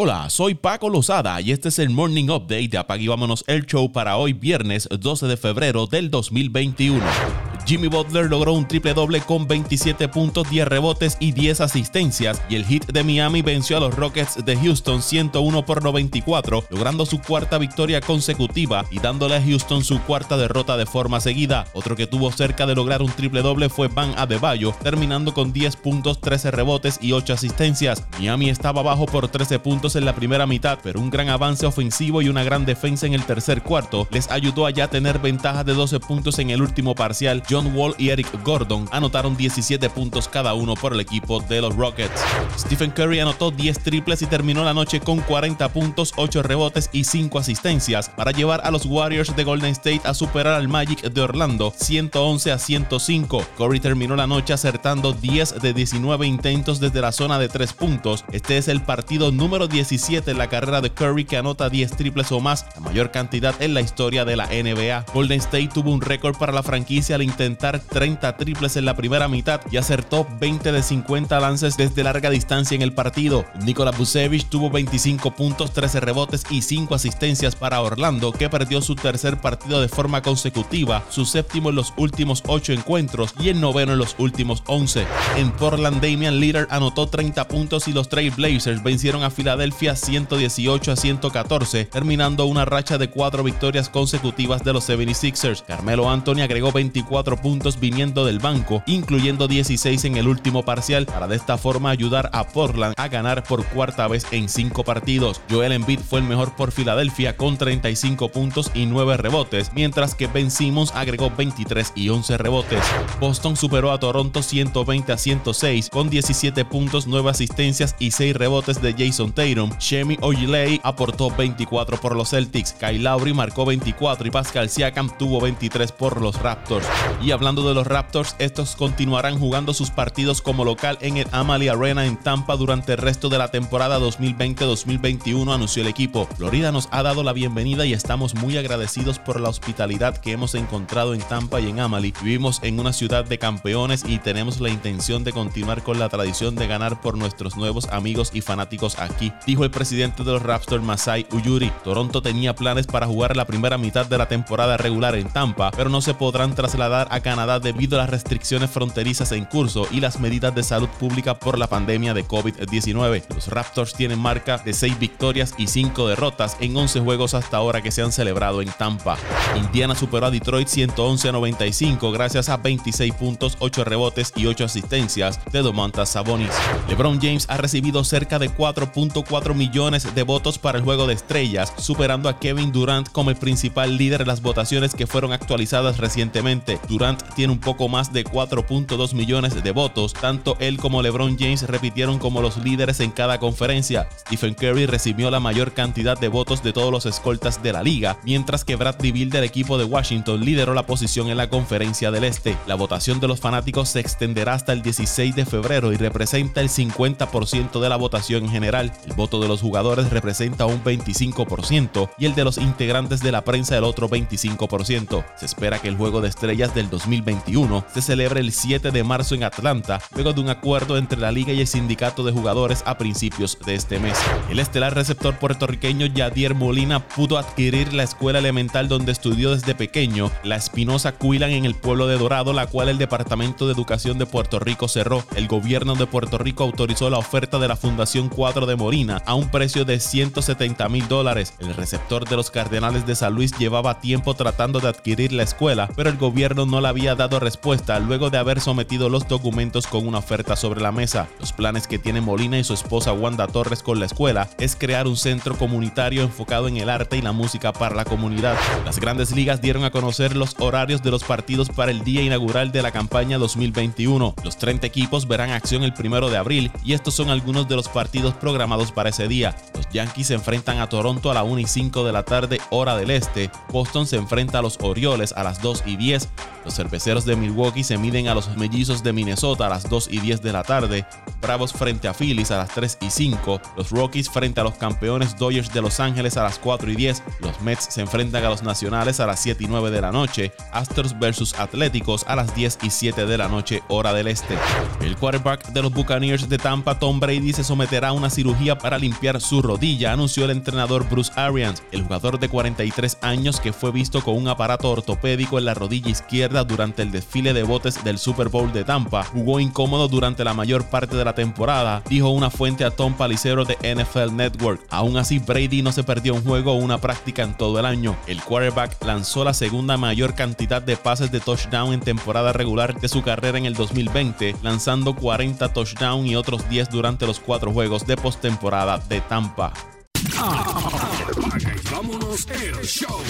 Hola, soy Paco Lozada y este es el Morning Update de Apag Vámonos el Show para hoy viernes 12 de febrero del 2021. Jimmy Butler logró un triple doble con 27 puntos, 10 rebotes y 10 asistencias y el hit de Miami venció a los Rockets de Houston 101 por 94, logrando su cuarta victoria consecutiva y dándole a Houston su cuarta derrota de forma seguida. Otro que tuvo cerca de lograr un triple doble fue Van Adebayo, terminando con 10 puntos, 13 rebotes y 8 asistencias. Miami estaba abajo por 13 puntos en la primera mitad, pero un gran avance ofensivo y una gran defensa en el tercer cuarto les ayudó a ya tener ventaja de 12 puntos en el último parcial. Wall y Eric Gordon anotaron 17 puntos cada uno por el equipo de los Rockets. Stephen Curry anotó 10 triples y terminó la noche con 40 puntos, 8 rebotes y 5 asistencias para llevar a los Warriors de Golden State a superar al Magic de Orlando 111 a 105. Curry terminó la noche acertando 10 de 19 intentos desde la zona de 3 puntos. Este es el partido número 17 en la carrera de Curry que anota 10 triples o más, la mayor cantidad en la historia de la NBA. Golden State tuvo un récord para la franquicia al intentar 30 triples en la primera mitad y acertó 20 de 50 lances desde larga distancia en el partido. Nikola Vucevic tuvo 25 puntos, 13 rebotes y 5 asistencias para Orlando, que perdió su tercer partido de forma consecutiva, su séptimo en los últimos 8 encuentros y el noveno en los últimos 11. En Portland, Damian Lillard anotó 30 puntos y los Trail Blazers vencieron a Filadelfia 118 a 114, terminando una racha de 4 victorias consecutivas de los 76ers. Carmelo Anthony agregó 24 puntos viniendo del banco, incluyendo 16 en el último parcial, para de esta forma ayudar a Portland a ganar por cuarta vez en 5 partidos. Joel Embiid fue el mejor por Filadelfia con 35 puntos y 9 rebotes, mientras que Ben Simmons agregó 23 y 11 rebotes. Boston superó a Toronto 120 a 106 con 17 puntos, 9 asistencias y 6 rebotes de Jason Tatum. Shemi Ojilei aportó 24 por los Celtics, Kyle Lowry marcó 24 y Pascal Siakam tuvo 23 por los Raptors. Hablando de los Raptors, estos continuarán jugando sus partidos como local en el Amalie Arena en Tampa durante el resto de la temporada 2020-2021, anunció el equipo. Florida nos ha dado la bienvenida y estamos muy agradecidos por la hospitalidad que hemos encontrado en Tampa y en Amalie. Vivimos en una ciudad de campeones y tenemos la intención de continuar con la tradición de ganar por nuestros nuevos amigos y fanáticos aquí, dijo el presidente de los Raptors Masai Ujiri. Toronto tenía planes para jugar la primera mitad de la temporada regular en Tampa, pero no se podrán trasladar a Canadá debido a las restricciones fronterizas en curso y las medidas de salud pública por la pandemia de COVID-19. Los Raptors tienen marca de 6 victorias y 5 derrotas en 11 juegos hasta ahora que se han celebrado en Tampa. Indiana superó a Detroit 111 a 95 gracias a 26 puntos, 8 rebotes y 8 asistencias de Domantas Sabonis. LeBron James ha recibido cerca de 4.4 millones de votos para el juego de estrellas, superando a Kevin Durant como el principal líder en las votaciones que fueron actualizadas recientemente. Durant tiene un poco más de 4.2 millones de votos. Tanto él como LeBron James repitieron como los líderes en cada conferencia. Stephen Curry recibió la mayor cantidad de votos de todos los escoltas de la liga, mientras que Bradley Bill del equipo de Washington lideró la posición en la conferencia del Este. La votación de los fanáticos se extenderá hasta el 16 de febrero y representa el 50% de la votación en general. El voto de los jugadores representa un 25% y el de los integrantes de la prensa el otro 25%. Se espera que el juego de estrellas del 2021 se celebra el 7 de marzo en Atlanta, luego de un acuerdo entre la liga y el sindicato de jugadores a principios de este mes. El estelar receptor puertorriqueño Yadier Molina pudo adquirir la escuela elemental donde estudió desde pequeño, la Espinosa Cuilan en el pueblo de Dorado, la cual el Departamento de Educación de Puerto Rico cerró. El gobierno de Puerto Rico autorizó la oferta de la Fundación 4 de Molina a un precio de 170 mil dólares. El receptor de los Cardenales de San Luis llevaba tiempo tratando de adquirir la escuela, pero el gobierno no la había dado respuesta luego de haber sometido los documentos con una oferta sobre la mesa. Los planes que tiene Molina y su esposa Wanda Torres con la escuela es crear un centro comunitario enfocado en el arte y la música para la comunidad. Las grandes ligas dieron a conocer los horarios de los partidos para el día inaugural de la campaña 2021. Los 30 equipos verán acción el primero de abril y estos son algunos de los partidos programados para ese día. Los Yankees se enfrentan a Toronto a la 1 y 5 de la tarde, hora del este. Boston se enfrenta a los Orioles a las 2 y 10. Los cerveceros de Milwaukee se miden a los mellizos de Minnesota a las 2 y 10 de la tarde, Bravos frente a Phillies a las 3 y 5, los Rockies frente a los campeones Dodgers de Los Ángeles a las 4 y 10, los Mets se enfrentan a los Nacionales a las 7 y 9 de la noche, Astros versus Atléticos a las 10 y 7 de la noche hora del este. El quarterback de los Buccaneers de Tampa, Tom Brady, se someterá a una cirugía para limpiar su rodilla anunció el entrenador Bruce Arians. El jugador de 43 años que fue visto con un aparato ortopédico en la rodilla izquierda durante el desfile de botes del Super Bowl de Tampa jugó incómodo durante la mayor parte de la temporada, dijo una fuente a Tom Palicero de NFL Network. Aún así, Brady no se perdió un juego o una práctica en todo el año. El quarterback lanzó la segunda mayor cantidad de pases de touchdown en temporada regular de su carrera en el 2020, lanzando 40 touchdowns y otros 10 durante los cuatro juegos de postemporada de Tampa. vámonos el show.